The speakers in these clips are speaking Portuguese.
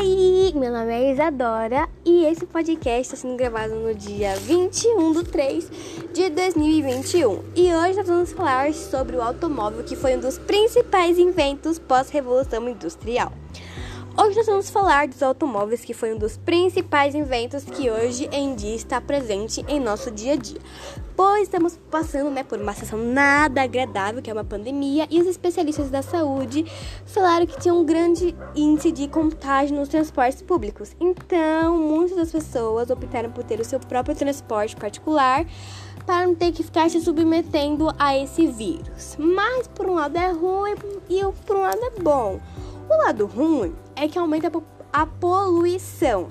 Oi, meu nome é Isadora e esse podcast está sendo gravado no dia 21 de 3 de 2021. E hoje nós vamos falar sobre o automóvel, que foi um dos principais inventos pós-revolução industrial. Hoje nós vamos falar dos automóveis, que foi um dos principais inventos que hoje em dia está presente em nosso dia a dia. Pois estamos passando né, por uma situação nada agradável, que é uma pandemia, e os especialistas da saúde falaram que tinha um grande índice de contágio nos transportes públicos. Então, muitas das pessoas optaram por ter o seu próprio transporte particular para não ter que ficar se submetendo a esse vírus. Mas por um lado é ruim e por um lado é bom. O lado ruim é que aumenta a poluição.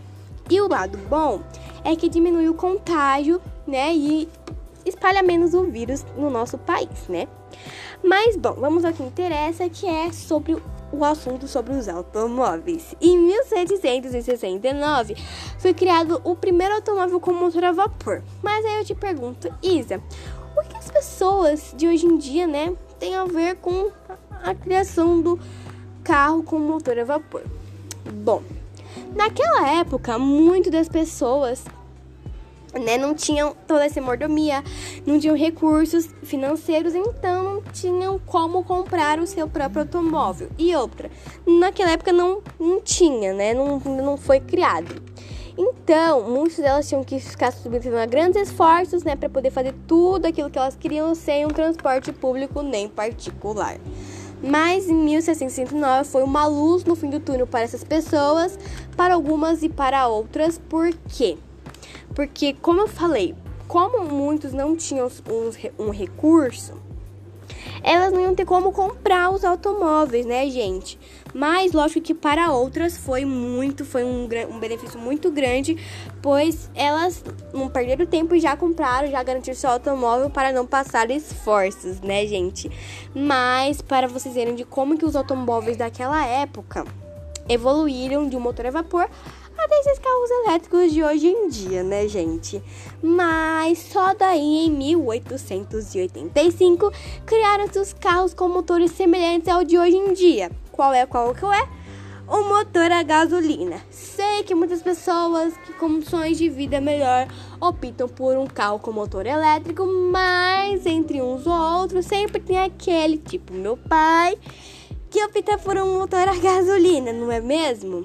E o lado bom é que diminui o contágio, né? E espalha menos o vírus no nosso país, né? Mas bom, vamos ao que interessa, que é sobre o assunto sobre os automóveis. Em 1769 foi criado o primeiro automóvel com motor a vapor. Mas aí eu te pergunto, Isa, o que as pessoas de hoje em dia, né, tem a ver com a criação do carro com motor a vapor. Bom, naquela época, muitas das pessoas né, não tinham toda essa mordomia, não tinham recursos financeiros, então não tinham como comprar o seu próprio automóvel. E outra, naquela época não, não tinha, né, não, não foi criado. Então, muitas delas tinham que ficar submetendo a grandes esforços, né, para poder fazer tudo aquilo que elas queriam sem um transporte público nem particular. Mas em 1769 foi uma luz no fim do túnel para essas pessoas, para algumas e para outras. Por quê? Porque, como eu falei, como muitos não tinham um, um recurso, elas não iam ter como comprar os automóveis, né, gente? Mas lógico que para outras foi muito, foi um, um benefício muito grande, pois elas não perderam tempo e já compraram, já garantiram seu automóvel para não passar esforços, né, gente? Mas para vocês verem de como que os automóveis daquela época evoluíram de um motor a vapor até esses carros elétricos de hoje em dia, né, gente? Mas só daí em 1885 criaram-se os carros com motores semelhantes ao de hoje em dia. Qual é qual que é? O motor a gasolina. Sei que muitas pessoas que sonhos de vida melhor optam por um carro com motor elétrico, mas entre uns ou outros sempre tem aquele, tipo meu pai, que opta por um motor a gasolina, não é mesmo?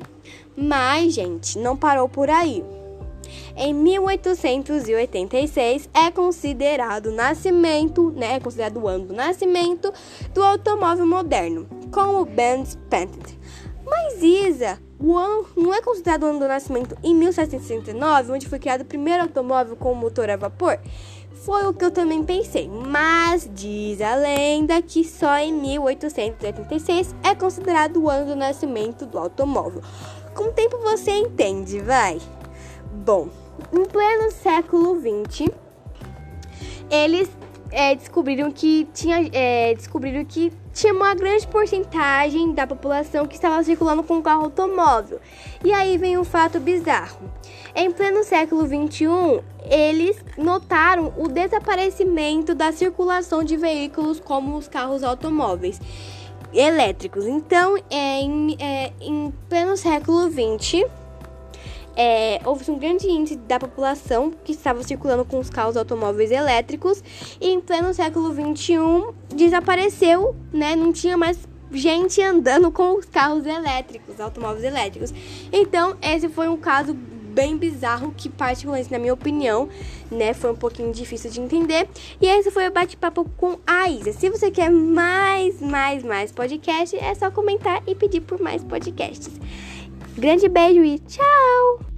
Mas, gente, não parou por aí. Em 1886 é considerado o nascimento, né, é considerado o ano do nascimento do automóvel moderno, com o Benz Patent. Mas Isa, o ano não é considerado o ano do nascimento em 1769, onde foi criado o primeiro automóvel com motor a vapor? Foi o que eu também pensei, mas diz a lenda que só em 1886 é considerado o ano do nascimento do automóvel. Com o tempo você entende, vai. Bom, em pleno século XX, eles é, descobriram que tinha é, descobriram que tinha uma grande porcentagem da população que estava circulando com um carro automóvel. E aí vem um fato bizarro. Em pleno século XXI, eles notaram o desaparecimento da circulação de veículos como os carros automóveis elétricos. Então, é, em, é, em pleno século XX, é, houve um grande índice da população que estava circulando com os carros automóveis elétricos e em pleno século XXI desapareceu, né? Não tinha mais gente andando com os carros elétricos, automóveis elétricos. Então, esse foi um caso bem bizarro que, particularmente na minha opinião, né, foi um pouquinho difícil de entender. E esse foi o bate-papo com a Isa. Se você quer mais, mais, mais podcast, é só comentar e pedir por mais podcasts. Grande beijo e tchau!